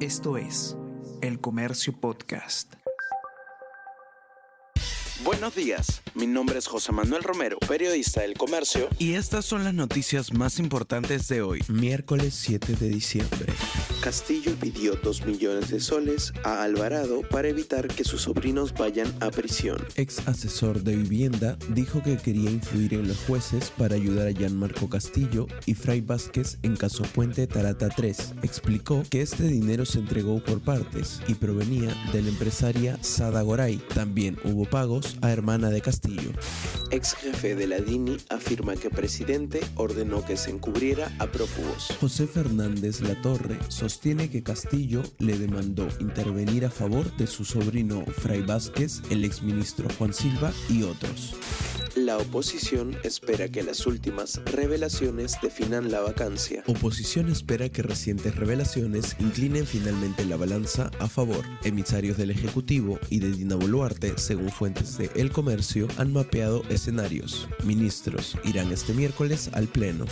Esto es El Comercio Podcast. Buenos días, mi nombre es José Manuel Romero, periodista del Comercio. Y estas son las noticias más importantes de hoy, miércoles 7 de diciembre. Castillo pidió 2 millones de soles a Alvarado para evitar que sus sobrinos vayan a prisión. Ex asesor de vivienda dijo que quería influir en los jueces para ayudar a Gianmarco Castillo y Fray Vázquez en caso Puente Tarata 3. Explicó que este dinero se entregó por partes y provenía de la empresaria Sada Goray. También hubo pagos a hermana de Castillo. Ex jefe de la DINI afirma que presidente ordenó que se encubriera a prófugos. José Fernández Latorre sostiene que Castillo le demandó intervenir a favor de su sobrino Fray Vázquez, el exministro Juan Silva y otros. La oposición espera que las últimas revelaciones definan la vacancia. Oposición espera que recientes revelaciones inclinen finalmente la balanza a favor. Emisarios del Ejecutivo y de Dina Boluarte, según fuentes de El Comercio, han mapeado escenarios. Ministros irán este miércoles al Pleno.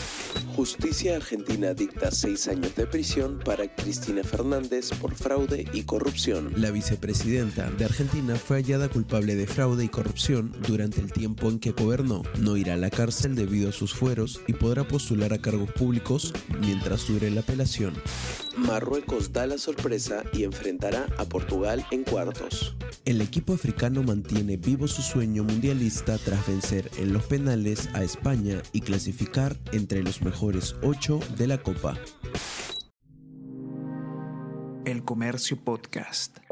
Justicia Argentina dicta seis años de prisión para Cristina Fernández por fraude y corrupción. La vicepresidenta de Argentina fue hallada culpable de fraude y corrupción durante el tiempo en que No irá a la cárcel debido a sus fueros y podrá postular a cargos públicos mientras dure la apelación. Marruecos da la sorpresa y enfrentará a Portugal en cuartos. El equipo africano mantiene vivo su sueño mundialista tras vencer en los penales a España y clasificar entre los mejores ocho de la Copa. El Comercio Podcast.